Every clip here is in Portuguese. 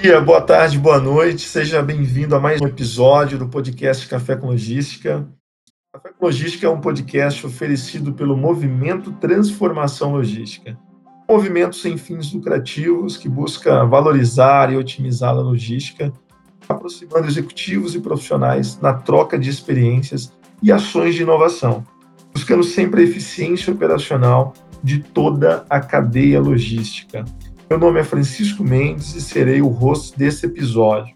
dia, boa tarde, boa noite. Seja bem-vindo a mais um episódio do podcast Café com Logística. Café com Logística é um podcast oferecido pelo Movimento Transformação Logística. Um movimento sem fins lucrativos que busca valorizar e otimizar a logística, aproximando executivos e profissionais na troca de experiências e ações de inovação, buscando sempre a eficiência operacional de toda a cadeia logística. Meu nome é Francisco Mendes e serei o host desse episódio.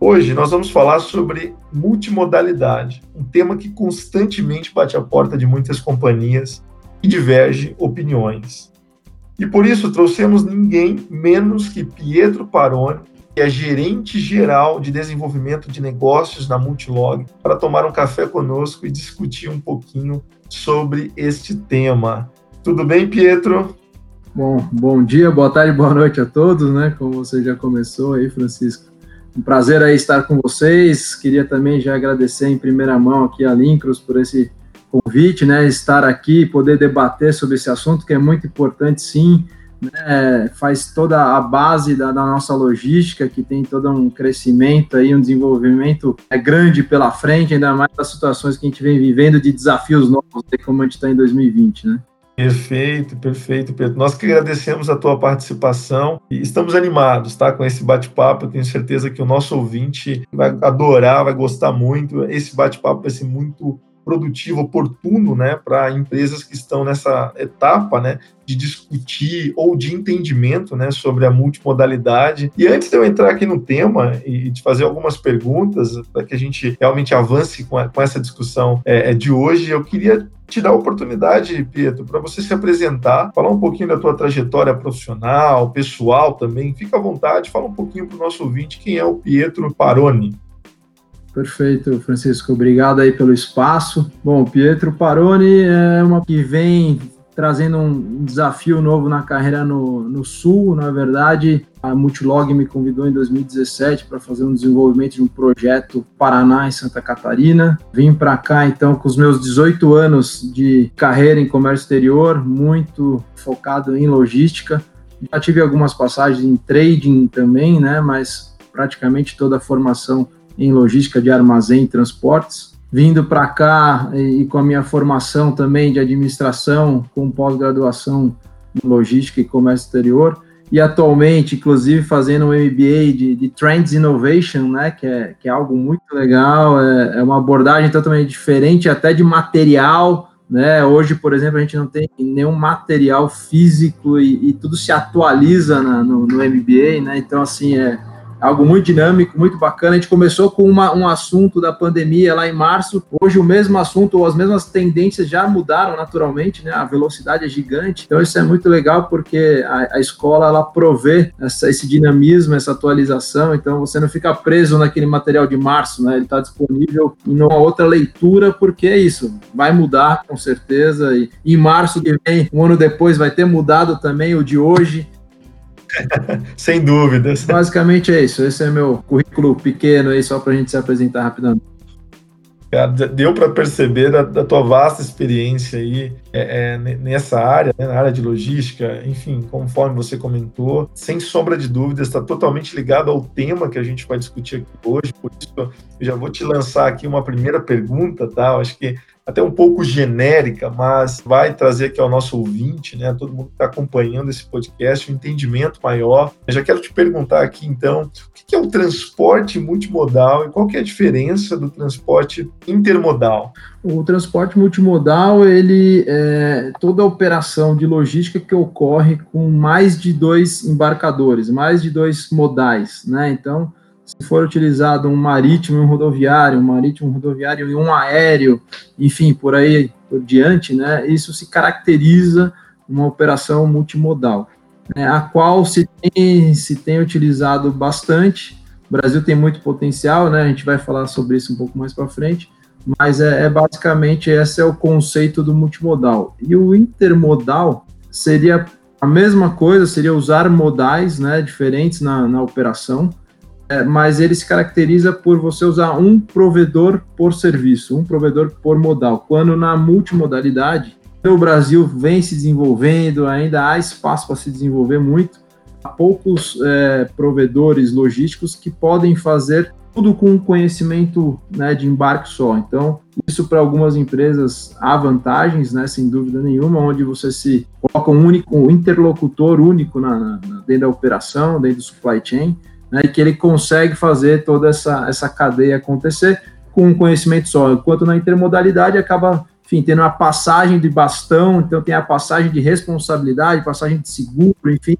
Hoje nós vamos falar sobre multimodalidade, um tema que constantemente bate a porta de muitas companhias e diverge opiniões. E por isso trouxemos ninguém menos que Pietro Paroni, que é gerente geral de desenvolvimento de negócios na Multilog, para tomar um café conosco e discutir um pouquinho sobre este tema. Tudo bem, Pietro? Bom, bom dia, boa tarde, boa noite a todos, né? Como você já começou aí, Francisco. Um prazer aí estar com vocês. Queria também já agradecer em primeira mão aqui a Lincros por esse convite, né? Estar aqui, poder debater sobre esse assunto que é muito importante, sim. Né? Faz toda a base da, da, nossa logística, que tem todo um crescimento aí, um desenvolvimento é grande pela frente, ainda mais das situações que a gente vem vivendo de desafios novos, como a gente está em 2020, né? Perfeito, perfeito, Pedro. Nós que agradecemos a tua participação e estamos animados, tá? Com esse bate-papo. Eu tenho certeza que o nosso ouvinte vai adorar, vai gostar muito. Esse bate-papo vai ser muito produtivo, oportuno, né, para empresas que estão nessa etapa, né, de discutir ou de entendimento, né, sobre a multimodalidade. E antes de eu entrar aqui no tema e de fazer algumas perguntas para que a gente realmente avance com, a, com essa discussão é, é de hoje, eu queria te dar a oportunidade, Pietro, para você se apresentar, falar um pouquinho da tua trajetória profissional, pessoal também. Fica à vontade, fala um pouquinho para o nosso ouvinte quem é o Pietro Paroni. Perfeito, Francisco. Obrigado aí pelo espaço. Bom, Pietro Paroni é uma que vem trazendo um desafio novo na carreira no, no Sul. Na verdade, a Multilog me convidou em 2017 para fazer um desenvolvimento de um projeto Paraná em Santa Catarina. Vim para cá então com os meus 18 anos de carreira em comércio exterior, muito focado em logística. Já tive algumas passagens em trading também, né? Mas praticamente toda a formação em logística de armazém e transportes. Vindo para cá e, com a minha formação também de administração, com pós-graduação em logística e comércio exterior, e atualmente, inclusive, fazendo um MBA de, de Trends Innovation, né, que é, que é algo muito legal, é, é uma abordagem totalmente diferente, até de material, né? Hoje, por exemplo, a gente não tem nenhum material físico e, e tudo se atualiza na, no, no, MBA, né? Então, assim, é, algo muito dinâmico, muito bacana. A gente começou com uma, um assunto da pandemia lá em março. Hoje o mesmo assunto ou as mesmas tendências já mudaram naturalmente, né? A velocidade é gigante. Então isso é muito legal porque a, a escola ela provê essa, esse dinamismo, essa atualização. Então você não fica preso naquele material de março, né? Ele está disponível em uma outra leitura porque é isso. Vai mudar com certeza e em março que vem, um ano depois, vai ter mudado também o de hoje. Sem dúvidas. Basicamente é isso. Esse é meu currículo pequeno aí, só para a gente se apresentar rapidamente. Cara, deu para perceber da, da, tua vasta experiência aí é, é, nessa área, né, na área de logística, enfim, conforme você comentou, sem sombra de dúvidas, está totalmente ligado ao tema que a gente vai discutir aqui hoje. Por isso, eu já vou te lançar aqui uma primeira pergunta, tá? Eu acho que até um pouco genérica, mas vai trazer aqui ao nosso ouvinte, né, todo mundo que está acompanhando esse podcast, um entendimento maior. Eu já quero te perguntar aqui, então, o que é o transporte multimodal e qual que é a diferença do transporte intermodal? O transporte multimodal, ele é toda a operação de logística que ocorre com mais de dois embarcadores, mais de dois modais, né? Então, se for utilizado um marítimo e um rodoviário, um marítimo, um rodoviário e um aéreo, enfim, por aí por diante, né, isso se caracteriza uma operação multimodal, né, a qual se tem, se tem utilizado bastante. O Brasil tem muito potencial, né, a gente vai falar sobre isso um pouco mais para frente, mas é, é basicamente esse é o conceito do multimodal. E o intermodal seria a mesma coisa, seria usar modais né, diferentes na, na operação, é, mas ele se caracteriza por você usar um provedor por serviço, um provedor por modal. Quando na multimodalidade, o Brasil vem se desenvolvendo, ainda há espaço para se desenvolver muito. A poucos é, provedores logísticos que podem fazer tudo com um conhecimento né, de embarque só. Então, isso para algumas empresas há vantagens, né, sem dúvida nenhuma, onde você se coloca um único um interlocutor único na, na, dentro da operação, dentro do supply chain, né, e que ele consegue fazer toda essa, essa cadeia acontecer com um conhecimento só. Enquanto na intermodalidade acaba, enfim, tendo uma passagem de bastão, então tem a passagem de responsabilidade, passagem de seguro, enfim,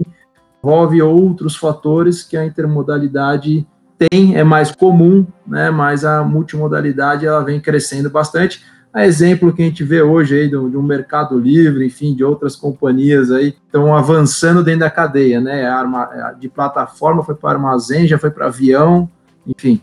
envolve outros fatores que a intermodalidade tem, é mais comum, né, mas a multimodalidade ela vem crescendo bastante. A exemplo que a gente vê hoje aí do, de um mercado livre, enfim, de outras companhias aí estão avançando dentro da cadeia, né? de plataforma foi para armazém, já foi para avião, enfim.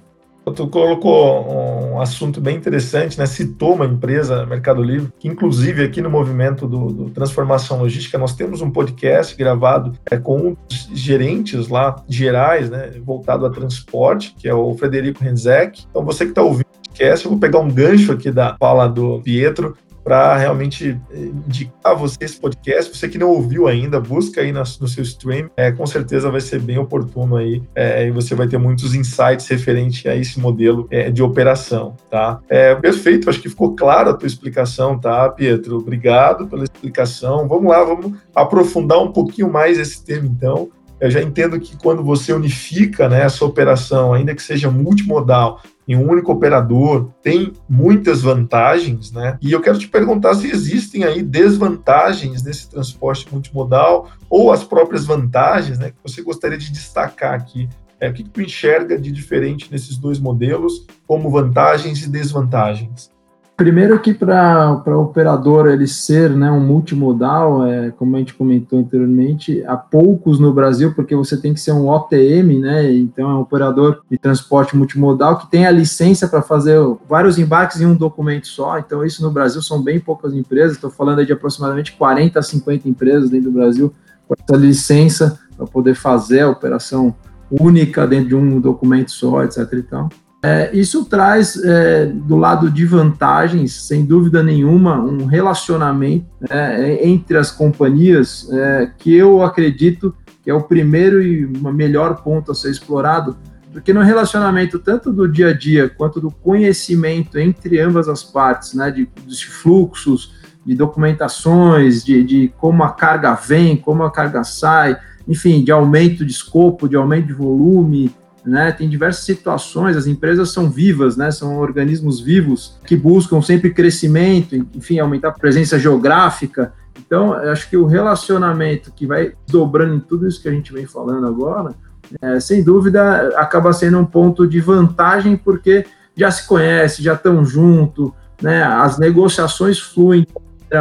Tu colocou um assunto bem interessante, né? Citou uma empresa, Mercado Livre, que inclusive aqui no movimento do, do Transformação Logística nós temos um podcast gravado é, com gerentes lá gerais, né? Voltado a transporte, que é o Frederico Renzek. Então você que está ouvindo podcast, eu vou pegar um gancho aqui da fala do Pietro para realmente eh, indicar você esse podcast. Você que não ouviu ainda, busca aí no seu stream. É, com certeza vai ser bem oportuno aí é, e você vai ter muitos insights referente a esse modelo é, de operação, tá? É, perfeito, acho que ficou clara a tua explicação, tá, Pietro? Obrigado pela explicação. Vamos lá, vamos aprofundar um pouquinho mais esse tema, então. Eu já entendo que quando você unifica né, essa operação, ainda que seja multimodal, em um único operador tem muitas vantagens, né? E eu quero te perguntar se existem aí desvantagens nesse transporte multimodal ou as próprias vantagens, né? Que você gostaria de destacar aqui. É, o que, que tu enxerga de diferente nesses dois modelos, como vantagens e desvantagens? Primeiro que para o operador ele ser né, um multimodal, é, como a gente comentou anteriormente, há poucos no Brasil, porque você tem que ser um OTM, né? Então é um operador de transporte multimodal que tem a licença para fazer vários embarques em um documento só. Então isso no Brasil são bem poucas empresas, estou falando de aproximadamente 40 a 50 empresas dentro do Brasil com essa licença para poder fazer a operação única dentro de um documento só, etc. E tal. É, isso traz, é, do lado de vantagens, sem dúvida nenhuma, um relacionamento né, entre as companhias é, que eu acredito que é o primeiro e melhor ponto a ser explorado, porque no relacionamento tanto do dia a dia quanto do conhecimento entre ambas as partes, né, de fluxos, de documentações, de, de como a carga vem, como a carga sai, enfim, de aumento de escopo, de aumento de volume, né? Tem diversas situações, as empresas são vivas, né? São organismos vivos que buscam sempre crescimento, enfim, aumentar a presença geográfica. Então, acho que o relacionamento que vai dobrando em tudo isso que a gente vem falando agora, é, sem dúvida, acaba sendo um ponto de vantagem, porque já se conhece, já estão junto, né? As negociações fluem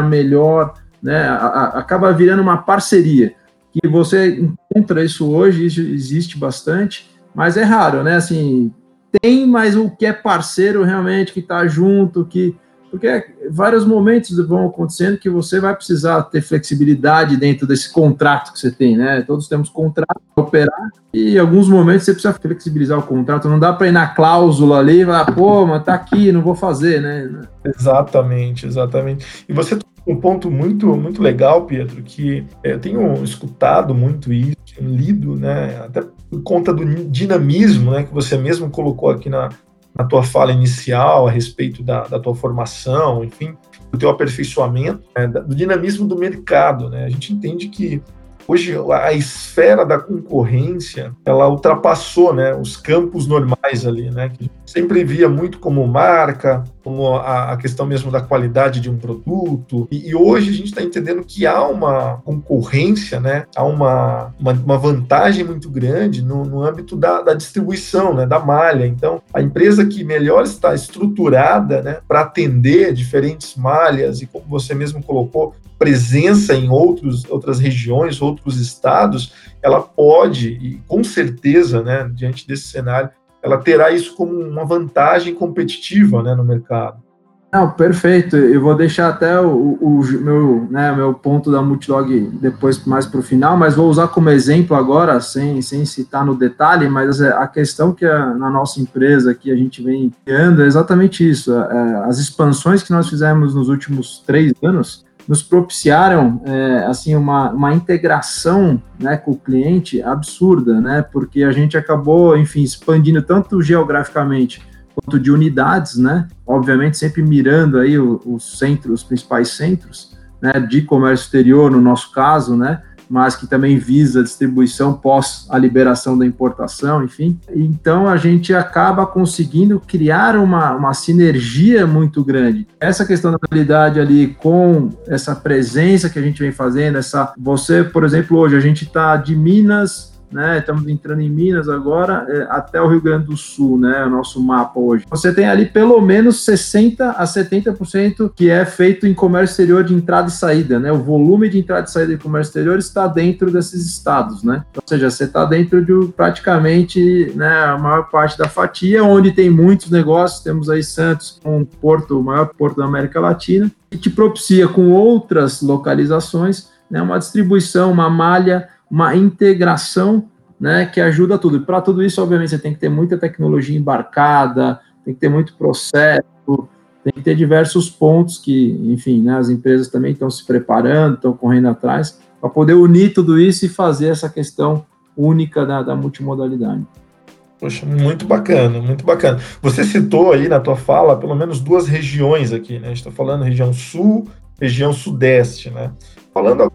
melhor, né? A, a, acaba virando uma parceria. Que você encontra isso hoje, isso existe bastante, mas é raro, né? Assim, tem, mas o que é parceiro realmente, que está junto, que. Porque vários momentos vão acontecendo que você vai precisar ter flexibilidade dentro desse contrato que você tem, né? Todos temos contrato para operar e em alguns momentos você precisa flexibilizar o contrato. Não dá para ir na cláusula ali e falar, pô, mas tá aqui, não vou fazer, né? Exatamente, exatamente. E você um ponto muito muito legal, Pedro, que eu tenho escutado muito isso, lido, né? Até por conta do dinamismo né, que você mesmo colocou aqui na, na tua fala inicial a respeito da, da tua formação, enfim, do teu aperfeiçoamento, né, do dinamismo do mercado. Né? A gente entende que hoje a esfera da concorrência ela ultrapassou né, os campos normais ali, né, que sempre via muito como marca, como a, a, questão mesmo da qualidade de um produto. E, e hoje a gente está entendendo que há uma concorrência, né? há uma, uma, uma vantagem muito grande no, no âmbito da, da, distribuição, né? da malha. Então, a empresa que melhor está estruturada né? para atender diferentes malhas e, como você mesmo colocou, presença em outros, outras regiões, outros estados, ela pode, e com certeza, né, diante desse cenário, ela terá isso como uma vantagem competitiva né, no mercado. Não, perfeito. Eu vou deixar até o, o meu, né, meu ponto da Multilog depois mais para o final, mas vou usar como exemplo agora, sem, sem citar no detalhe, mas a questão que a, na nossa empresa que a gente vem criando é exatamente isso. É, as expansões que nós fizemos nos últimos três anos, nos propiciaram é, assim uma, uma integração né, com o cliente absurda, né? Porque a gente acabou, enfim, expandindo tanto geograficamente quanto de unidades, né? Obviamente sempre mirando aí os centros, os principais centros, né? De comércio exterior, no nosso caso, né? Mas que também visa distribuição pós a liberação da importação, enfim. Então a gente acaba conseguindo criar uma, uma sinergia muito grande. Essa questão da qualidade ali com essa presença que a gente vem fazendo, essa você, por exemplo, hoje a gente está de Minas né? Estamos entrando em Minas agora, é, até o Rio Grande do Sul, né? O nosso mapa hoje. Você tem ali pelo menos 60 a 70% que é feito em comércio exterior de entrada e saída, né? O volume de entrada e saída de comércio exterior está dentro desses estados, né? Ou seja, você está dentro de praticamente né, a maior parte da fatia, onde tem muitos negócios. Temos aí Santos, um porto, o maior porto da América Latina, e te propicia com outras localizações né, uma distribuição, uma malha uma integração né, que ajuda tudo. E para tudo isso, obviamente, você tem que ter muita tecnologia embarcada, tem que ter muito processo, tem que ter diversos pontos que, enfim, né, as empresas também estão se preparando, estão correndo atrás, para poder unir tudo isso e fazer essa questão única da, da multimodalidade. Poxa, muito bacana, muito bacana. Você citou aí na tua fala pelo menos duas regiões aqui, né? A gente está falando região sul, região sudeste, né? Falando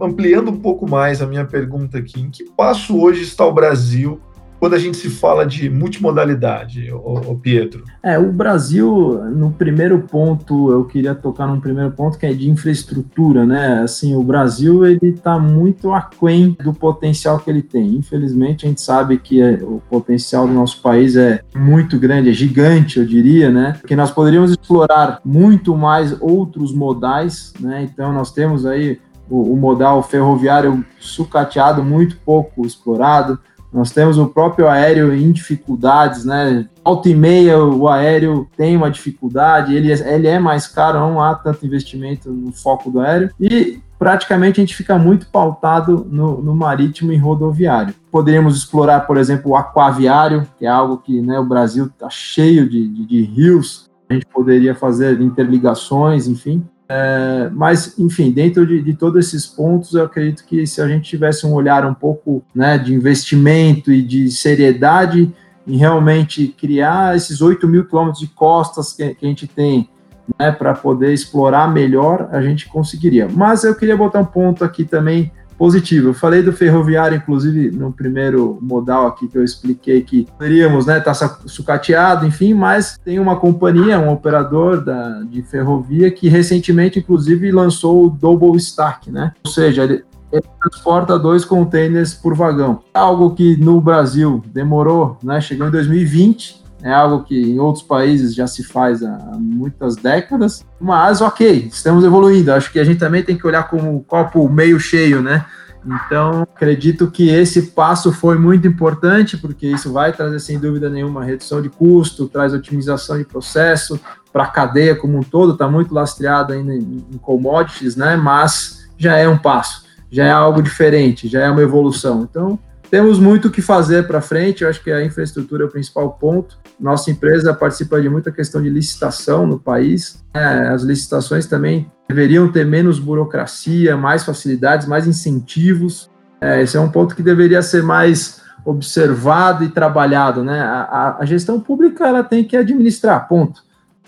ampliando um pouco mais a minha pergunta aqui, em que passo hoje está o Brasil quando a gente se fala de multimodalidade, o, Pietro? É, o Brasil, no primeiro ponto, eu queria tocar num primeiro ponto que é de infraestrutura, né? Assim, o Brasil ele está muito aquém do potencial que ele tem. Infelizmente, a gente sabe que é, o potencial do nosso país é muito grande, é gigante, eu diria, né? Que nós poderíamos explorar muito mais outros modais, né? Então, nós temos aí o, o modal ferroviário sucateado, muito pouco explorado. Nós temos o próprio aéreo em dificuldades, né? Alta e meia o aéreo tem uma dificuldade, ele, é, ele é mais caro, não há tanto investimento no foco do aéreo. E praticamente a gente fica muito pautado no, no marítimo e rodoviário. Poderíamos explorar, por exemplo, o aquaviário, que é algo que né, o Brasil está cheio de, de, de rios, a gente poderia fazer interligações, enfim. É, mas, enfim, dentro de, de, todos esses pontos, eu acredito que se a gente tivesse um olhar um pouco né, de investimento e de seriedade em realmente criar esses 8 mil quilômetros de costas que, que a gente tem né, para poder explorar melhor, a gente conseguiria. Mas eu queria botar um ponto aqui também positivo. Eu falei do ferroviário, inclusive, no primeiro modal aqui que eu expliquei que poderíamos estar né, tá sucateado, enfim, mas tem uma companhia, um operador da, de ferrovia que recentemente, inclusive, lançou o Double Stack, né? Ou seja, ele, ele transporta dois containers por vagão. Algo que no Brasil demorou, né? Chegou em 2020, é algo que em outros países já se faz há muitas décadas, mas ok, estamos evoluindo. Acho que a gente também tem que olhar como o copo meio cheio, né? Então, acredito que esse passo foi muito importante, porque isso vai trazer, sem dúvida nenhuma, redução de custo, traz otimização de processo para a cadeia como um todo, está muito lastreado ainda em commodities, né? Mas já é um passo, já é algo diferente, já é uma evolução. Então, temos muito o que fazer para frente, eu acho que a infraestrutura é o principal ponto. Nossa empresa participa de muita questão de licitação no país. É, as licitações também deveriam ter menos burocracia, mais facilidades, mais incentivos. É, esse é um ponto que deveria ser mais observado e trabalhado. Né? A, a gestão pública ela tem que administrar, ponto.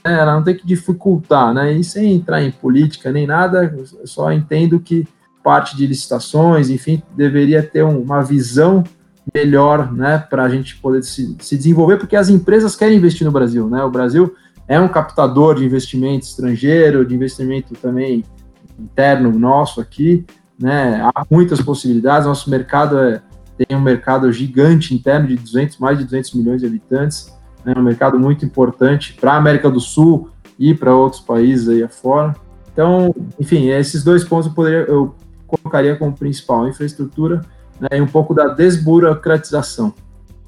É, ela não tem que dificultar, né? E sem entrar em política nem nada, só entendo que parte de licitações, enfim, deveria ter uma visão melhor, né, para a gente poder se, se, desenvolver, porque as empresas querem investir no Brasil, né? O Brasil é um captador de investimento estrangeiro, de investimento também interno nosso aqui, né? Há muitas possibilidades. Nosso mercado é, tem um mercado gigante interno de 200, mais de 200 milhões de habitantes, né? Um mercado muito importante para a América do Sul e para outros países aí afora. Então, enfim, esses dois pontos eu, poderia, eu colocaria como principal, infraestrutura né, e um pouco da desburocratização.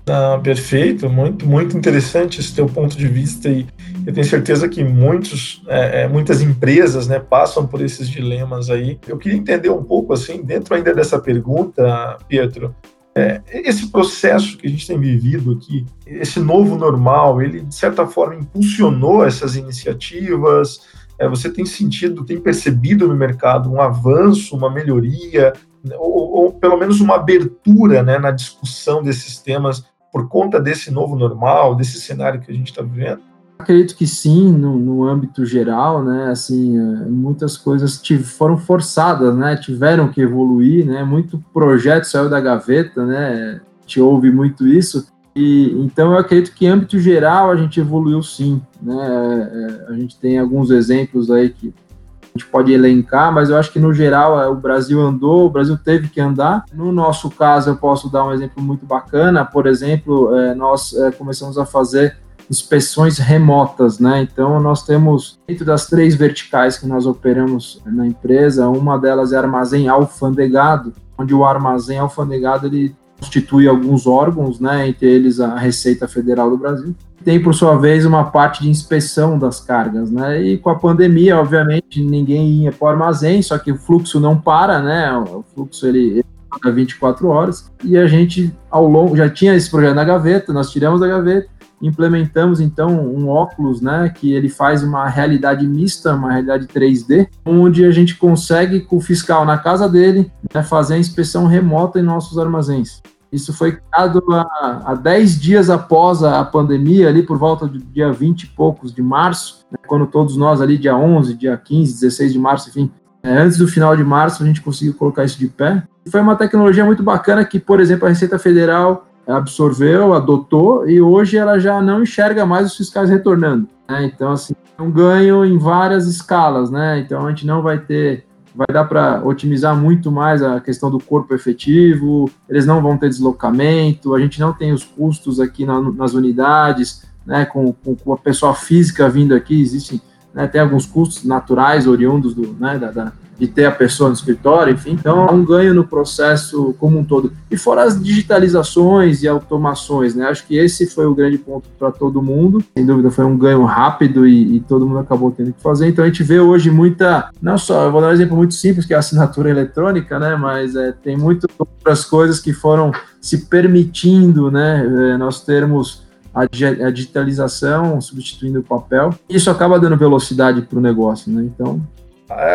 Ah, perfeito, muito, muito interessante esse teu ponto de vista e eu tenho certeza que muitos, é, é, muitas empresas né, passam por esses dilemas aí. Eu queria entender um pouco, assim, dentro ainda dessa pergunta, Pietro, é, esse processo que a gente tem vivido aqui, esse novo normal, ele de certa forma impulsionou essas iniciativas, É, você tem sentido, tem percebido no mercado um avanço, uma melhoria, ou, ou pelo menos uma abertura né, na discussão desses temas por conta desse novo normal, desse cenário que a gente está vivendo? Acredito que sim, no, no, âmbito geral, né? Assim, é, muitas coisas foram forçadas, né? Tiveram que evoluir, né? Muito projeto saiu da gaveta, né? Gente ouve muito isso. E então eu acredito que em âmbito geral a gente evoluiu sim, né? É, a gente tem alguns exemplos aí que a gente pode elencar, mas eu acho que no geral é, o Brasil andou, o Brasil teve que andar. No nosso caso, eu posso dar um exemplo muito bacana. Por exemplo, nós começamos a fazer inspeções remotas, né? Então nós temos dentro das três verticais que nós operamos na empresa, uma delas é armazém alfandegado, onde o armazém alfandegado ele constitui alguns órgãos, né? Entre eles a Receita Federal do Brasil. Tem por sua vez uma parte de inspeção das cargas, né? E com a pandemia, obviamente, ninguém ia para o armazém, só que o fluxo não para, né? O fluxo ele, ele 24 horas e a gente ao longo já tinha esse projeto na gaveta, nós tiramos da gaveta implementamos então um óculos, né, que ele faz uma realidade mista, uma realidade 3D, onde a gente consegue com o fiscal na casa dele né, fazer a inspeção remota em nossos armazéns. Isso foi criado há, 10 dias após a pandemia, ali por volta do dia 20 e poucos de março, né, quando todos nós ali, dia 11, dia 15, 16 de março, enfim, é, antes do final de março, a gente conseguiu colocar isso de pé. Foi uma tecnologia muito bacana que, por exemplo, a Receita Federal absorveu, adotou e hoje ela já não enxerga mais os fiscais retornando. Né? Então, assim, é um ganho em várias escalas, né? Então, a gente não vai ter, vai dar para otimizar muito mais a questão do corpo efetivo, eles não vão ter deslocamento, a gente não tem os custos aqui na, nas unidades, né? Com, com, com, a pessoa física vindo aqui, existem, né? Tem alguns custos naturais oriundos do, né? da, da de ter a pessoa no escritório, enfim. Então, há um ganho no processo como um todo. E fora as digitalizações e automações, né? Acho que esse foi o grande ponto para todo mundo. Sem dúvida, foi um ganho rápido e, e, todo mundo acabou tendo que fazer. Então, a gente vê hoje muita, não só, eu vou dar um exemplo muito simples, que é a assinatura eletrônica, né? Mas é, tem muitas outras coisas que foram se permitindo, né? É, nós termos a digitalização substituindo o papel. Isso acaba dando velocidade para o negócio, né? Então,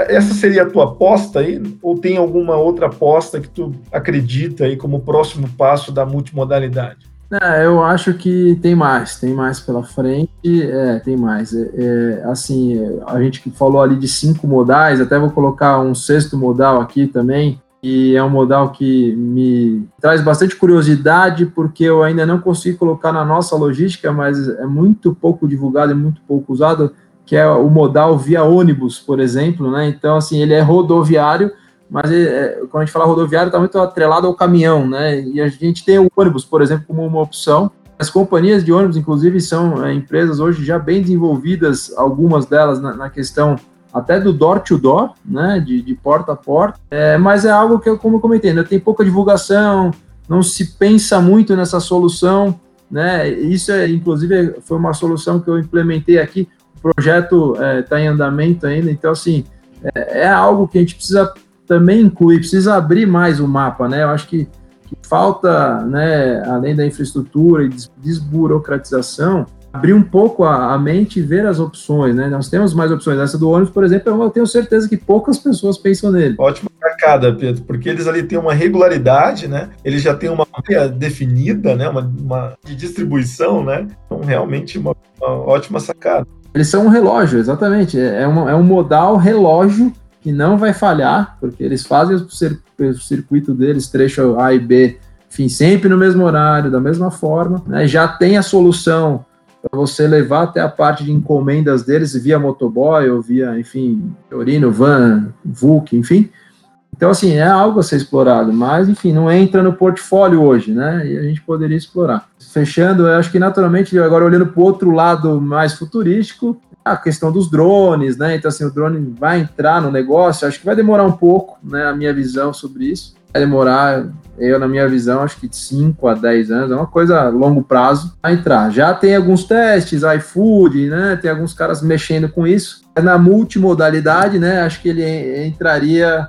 essa seria a tua aposta aí? Ou tem alguma outra aposta que tu acredita aí como próximo passo da multimodalidade? É, eu acho que tem mais, tem mais pela frente, é, tem mais. É, é, assim, a gente falou ali de cinco modais, até vou colocar um sexto modal aqui também, e é um modal que me traz bastante curiosidade, porque eu ainda não consigo colocar na nossa logística, mas é muito pouco divulgado e muito pouco usado, que é o modal via ônibus, por exemplo, né? Então, assim, ele é rodoviário, mas ele, é, quando a gente fala rodoviário, está muito atrelado ao caminhão, né? E a gente tem o ônibus, por exemplo, como uma opção. As companhias de ônibus, inclusive, são é, empresas hoje já bem desenvolvidas, algumas delas na, na questão até do door to door, né, de, de porta a porta, é, mas é algo que, como eu comentei, ainda tem pouca divulgação, não se pensa muito nessa solução, né, isso é, inclusive, foi uma solução que eu implementei aqui, o projeto está é, tá em andamento ainda, então, assim, é, é, algo que a gente precisa também incluir, precisa abrir mais o mapa, né? Eu acho que, que falta, né, além da infraestrutura e desburocratização, abrir um pouco a, a, mente e ver as opções, né? Nós temos mais opções. Essa do ônibus, por exemplo, eu tenho certeza que poucas pessoas pensam nele. Ótima sacada, Pedro, porque eles ali têm uma regularidade, né? Eles já têm uma área definida, né? Uma, uma de distribuição, né? Então, realmente, uma, uma ótima sacada. Eles são um relógio, exatamente. É, é, uma, é um modal relógio que não vai falhar, porque eles fazem o circuito deles, trecho A e B, enfim, sempre no mesmo horário, da mesma forma. Né? Já tem a solução para você levar até a parte de encomendas deles via motoboy ou via, enfim, Orino, Van, Vulk, enfim. Então, assim, é algo a ser explorado, mas, enfim, não entra no portfólio hoje, né? E a gente poderia explorar. Fechando, eu acho que naturalmente, agora olhando para o outro lado mais futurístico, a questão dos drones, né? Então, assim, o drone vai entrar no negócio, acho que vai demorar um pouco, né? A minha visão sobre isso. Vai demorar, eu, na minha visão, acho que de 5 a 10 anos, é uma coisa a longo prazo a entrar. Já tem alguns testes, iFood, né? Tem alguns caras mexendo com isso. Na multimodalidade, né? Acho que ele entraria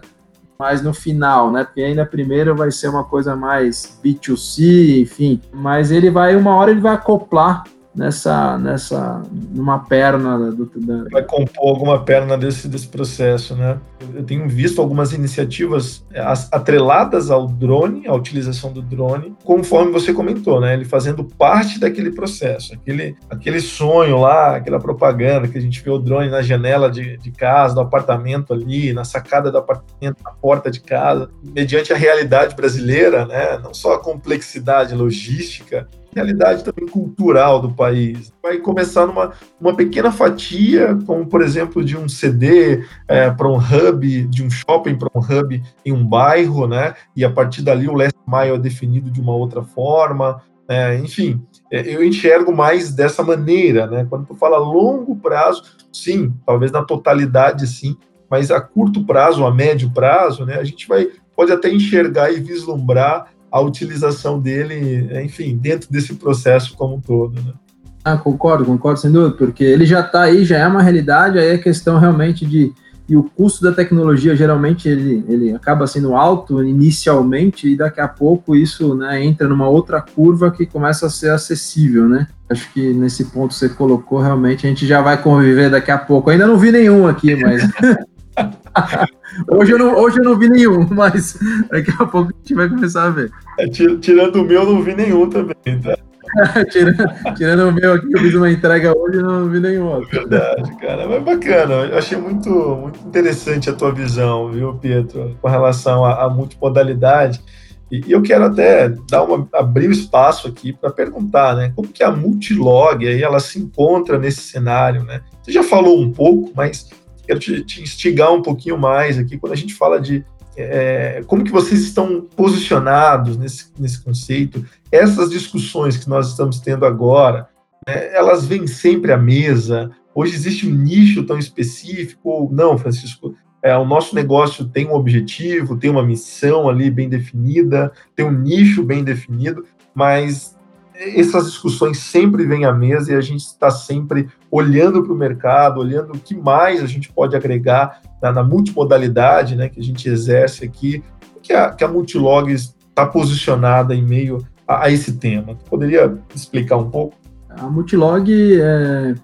mais no final, né? Porque ainda primeiro vai ser uma coisa mais B2C, enfim. Mas ele vai, uma hora ele vai acoplar nessa, nessa, numa perna do, da... vai compor alguma perna desse, desse processo, né? Eu tenho visto algumas iniciativas é, atreladas ao drone, à utilização do drone, conforme você comentou, né? Ele fazendo parte daquele processo, aquele, aquele sonho lá, aquela propaganda que a gente vê o drone na janela de, de casa, do apartamento ali, na sacada do apartamento, na porta de casa, mediante a realidade brasileira, né? Não só a complexidade logística, realidade também cultural do país. Vai começar numa uma pequena fatia, como por exemplo de um CD é, para um hub, de um shopping para um hub em um bairro, né? E a partir dali o last mile é definido de uma outra forma. É, enfim, eu enxergo mais dessa maneira, né? Quando tu fala longo prazo, sim, talvez na totalidade sim, mas a curto prazo, a médio prazo, né? A gente vai pode até enxergar e vislumbrar a utilização dele, enfim, dentro desse processo como um todo. Né? Ah, concordo, concordo sem dúvida, porque ele já está aí, já é uma realidade, aí é questão realmente de. E o custo da tecnologia geralmente ele, ele acaba sendo alto inicialmente e daqui a pouco isso né, entra numa outra curva que começa a ser acessível, né? Acho que nesse ponto você colocou, realmente a gente já vai conviver daqui a pouco. Ainda não vi nenhum aqui, mas hoje, eu não, hoje eu não vi nenhum, mas daqui a pouco a gente vai começar a ver. É, tirando o meu, eu não vi nenhum também, tá? tirando, tirando, o meu aqui, que eu fiz uma entrega hoje, eu não vi nenhum outro. Verdade, cara. Mas bacana. Eu achei muito, muito interessante a tua visão, viu, Pietro, com relação à, à multimodalidade. E, e eu quero até dar uma, abrir o espaço aqui para perguntar, né? Como que a multilog aí ela se encontra nesse cenário, né? Você já falou um pouco, mas quero te, te instigar um pouquinho mais aqui quando a gente fala de é, como que vocês estão posicionados nesse, nesse conceito. Essas discussões que nós estamos tendo agora, né, elas vêm sempre à mesa. Hoje existe um nicho tão específico ou não, Francisco? É, o nosso negócio tem um objetivo, tem uma missão ali bem definida, tem um nicho bem definido, mas essas discussões sempre vêm à mesa e a gente está sempre olhando para o mercado, olhando o que mais a gente pode agregar na, na multimodalidade né, que a gente exerce aqui, que a, que a Multilog está posicionada em meio a, a, esse tema. Poderia explicar um pouco? A Multilog é,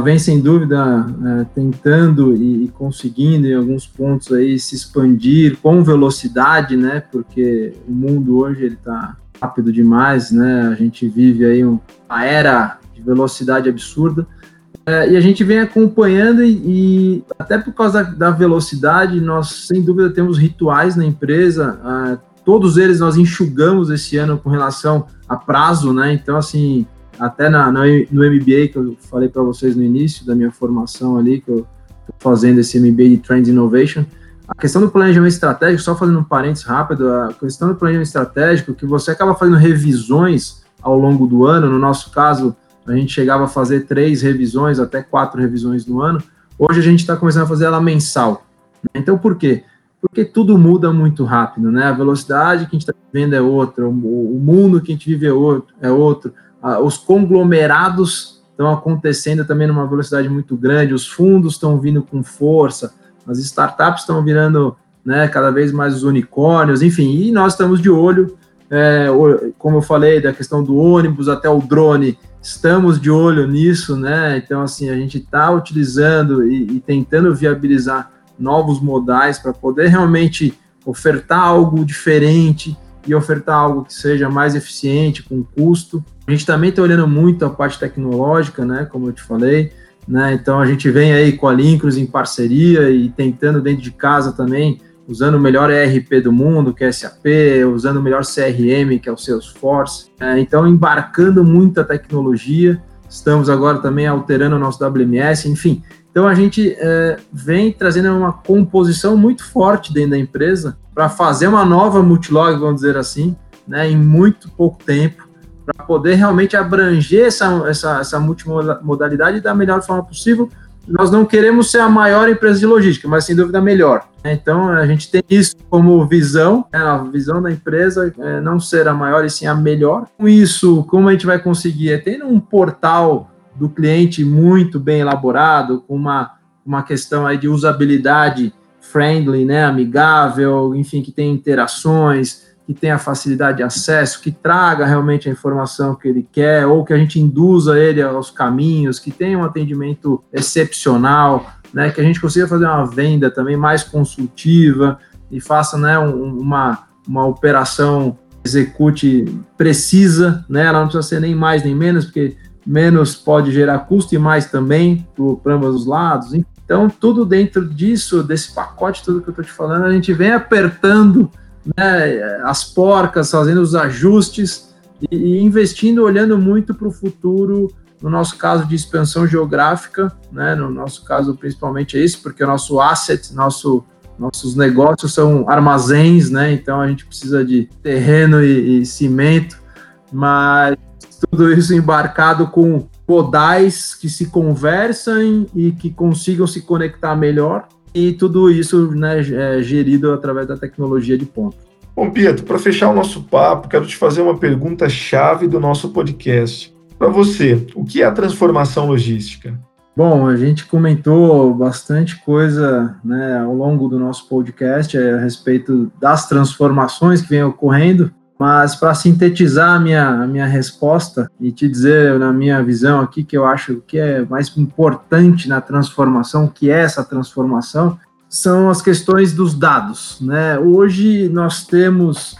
vem sem dúvida é, tentando e, e, conseguindo em alguns pontos aí se expandir com velocidade, né? Porque o mundo hoje está rápido demais, né? A gente vive aí uma era de velocidade absurda. É, e a gente vem acompanhando e, e até por causa da, da, velocidade, nós sem dúvida temos rituais na empresa. É, todos eles nós enxugamos esse ano com relação a prazo, né? Então, assim, até na, no, no MBA que eu falei para vocês no início da minha formação ali, que eu estou fazendo esse MBA de Trend Innovation, a questão do planejamento estratégico, só fazendo um parênteses rápido, a questão do planejamento estratégico, que você acaba fazendo revisões ao longo do ano, no nosso caso, a gente chegava a fazer três revisões, até quatro revisões no ano, hoje a gente está começando a fazer ela mensal. Né? Então, por quê? Porque tudo muda muito rápido, né? A velocidade que a gente está vivendo é outra, o, mundo que a gente vive é outro, é outro. os conglomerados estão acontecendo também numa velocidade muito grande, os fundos estão vindo com força, as startups estão virando né, cada vez mais os unicórnios, enfim, e nós estamos de olho, é, como eu falei, da questão do ônibus até o drone, estamos de olho nisso, né? Então, assim, a gente está utilizando e, e, tentando viabilizar novos modais para poder realmente ofertar algo diferente e ofertar algo que seja mais eficiente, com custo. A gente também está olhando muito a parte tecnológica, né? Como eu te falei, né? Então a gente vem aí com a Lincros em parceria e tentando dentro de casa também, usando o melhor ERP do mundo, que é SAP, usando o melhor CRM, que é o Salesforce. É, então embarcando muita tecnologia, estamos agora também alterando o nosso WMS, enfim. Então a gente é, vem trazendo uma composição muito forte dentro da empresa para fazer uma nova multilog, vamos dizer assim, né, em muito pouco tempo para poder realmente abranger essa, essa, essa multimodalidade da melhor forma possível. Nós não queremos ser a maior empresa de logística, mas sem dúvida a melhor. Então a gente tem isso como visão, né, a visão da empresa é não ser a maior e sim a melhor. Com isso, como a gente vai conseguir? É tendo um portal do cliente muito bem elaborado, com uma, uma questão aí de usabilidade friendly, né, amigável, enfim, que tem interações, que tenha facilidade de acesso, que traga realmente a informação que ele quer, ou que a gente induza ele aos caminhos, que tenha um atendimento excepcional, né, que a gente consiga fazer uma venda também mais consultiva e faça né, um, uma, uma operação execute precisa, né, ela não precisa ser nem mais nem menos, porque menos pode gerar custo e mais também para ambos os lados. Então, tudo dentro disso, desse pacote, tudo que eu estou te falando, a gente vem apertando né, as porcas, fazendo os ajustes e, e investindo, olhando muito para o futuro, no nosso caso de expansão geográfica, né, no nosso caso principalmente é isso, porque o nosso asset, nosso, nossos negócios são armazéns, né, então a gente precisa de terreno e, e cimento, mas tudo isso embarcado com podais que se conversam e que consigam se conectar melhor e tudo isso né, é gerido através da tecnologia de ponta. Bom, Pietro, para fechar o nosso papo, quero te fazer uma pergunta chave do nosso podcast. Para você, o que é a transformação logística? Bom, a gente comentou bastante coisa né, ao longo do nosso podcast a respeito das transformações que vêm ocorrendo mas para sintetizar a minha, a minha resposta e te dizer, na minha visão aqui, que eu acho que é mais importante na transformação, que é essa transformação, são as questões dos dados. Né? Hoje nós temos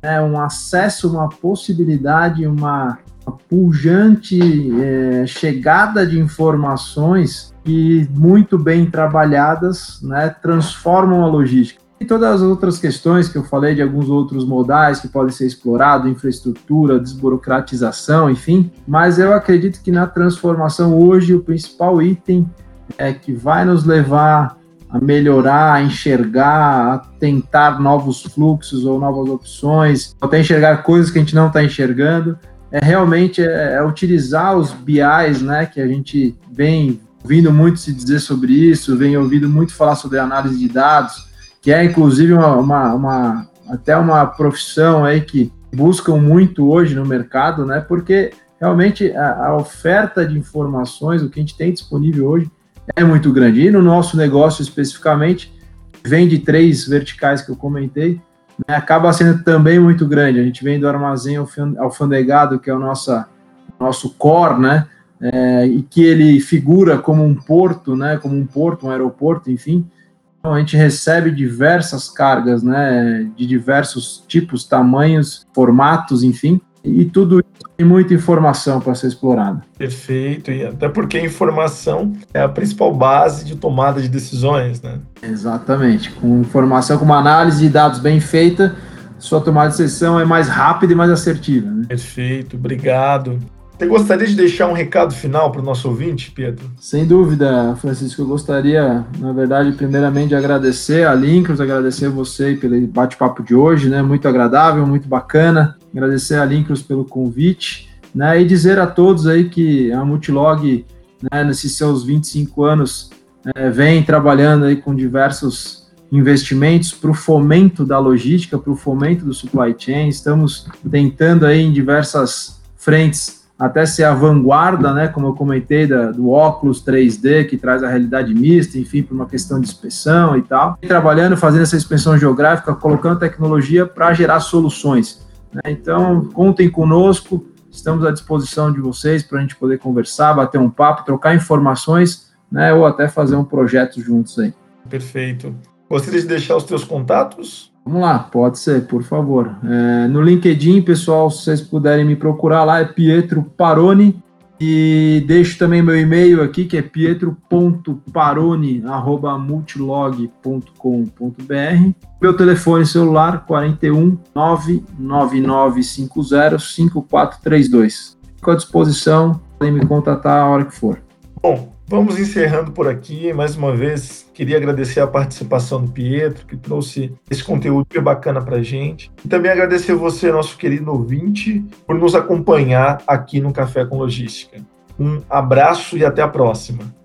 né, um acesso, uma possibilidade, uma, uma pujante é, chegada de informações que, muito bem trabalhadas, né, transformam a logística. E todas as outras questões que eu falei de alguns outros modais que podem ser explorados, infraestrutura, desburocratização, enfim. Mas eu acredito que na transformação hoje o principal item é que vai nos levar a melhorar, a enxergar, a tentar novos fluxos ou novas opções, até enxergar coisas que a gente não está enxergando, é realmente é, é utilizar os BIs, né, que a gente vem ouvindo muito se dizer sobre isso, vem ouvindo muito falar sobre análise de dados, que é inclusive uma, uma, uma, até uma profissão aí que buscam muito hoje no mercado, né? Porque realmente a, a, oferta de informações, o que a gente tem disponível hoje, é muito grande. E no nosso negócio especificamente, vem de três verticais que eu comentei, né, acaba sendo também muito grande. A gente vem do armazém alfandegado, que é o nossa, nosso core, né? É, e que ele figura como um porto, né? Como um porto, um aeroporto, enfim a gente recebe diversas cargas, né, de diversos tipos, tamanhos, formatos, enfim, e tudo isso tem muita informação para ser explorada. Perfeito, e até porque a informação é a principal base de tomada de decisões, né? Exatamente. Com informação, com uma análise de dados bem feita, sua tomada de decisão é mais rápida e mais assertiva. Né? Perfeito, obrigado. Você gostaria de deixar um recado final para o nosso ouvinte, Pedro? Sem dúvida, Francisco. Eu gostaria, na verdade, primeiramente de agradecer a Linkers, agradecer a você pelo bate-papo de hoje, né? Muito agradável, muito bacana. Agradecer a Linkers pelo convite, né? E dizer a todos aí que a Multilog, né, nesses seus 25 anos, é, vem trabalhando aí com diversos investimentos para o fomento da logística, para o fomento do supply chain. Estamos tentando aí em diversas frentes até ser a vanguarda, né, como eu comentei, da, do óculos 3D, que traz a realidade mista, enfim, para uma questão de inspeção e tal. E trabalhando, fazendo essa inspeção geográfica, colocando tecnologia para gerar soluções. Né? Então, contem conosco, estamos à disposição de vocês para a gente poder conversar, bater um papo, trocar informações, né, ou até fazer um projeto juntos aí. Perfeito. Gostaria de deixar os teus contatos? Vamos lá, pode ser, por favor. É, no LinkedIn, pessoal, se vocês puderem me procurar lá, é Pietro Paroni. E deixo também meu e-mail aqui, que é pietro.paroni.multilog.com.br. Meu telefone celular, 41 99950 5432. Fico à disposição, podem me contatar a hora que for. Bom, Vamos encerrando por aqui. Mais uma vez, queria agradecer a participação do Pietro, que trouxe esse conteúdo bacana para gente. E também agradecer você, nosso querido ouvinte, por nos acompanhar aqui no Café com Logística. Um abraço e até a próxima.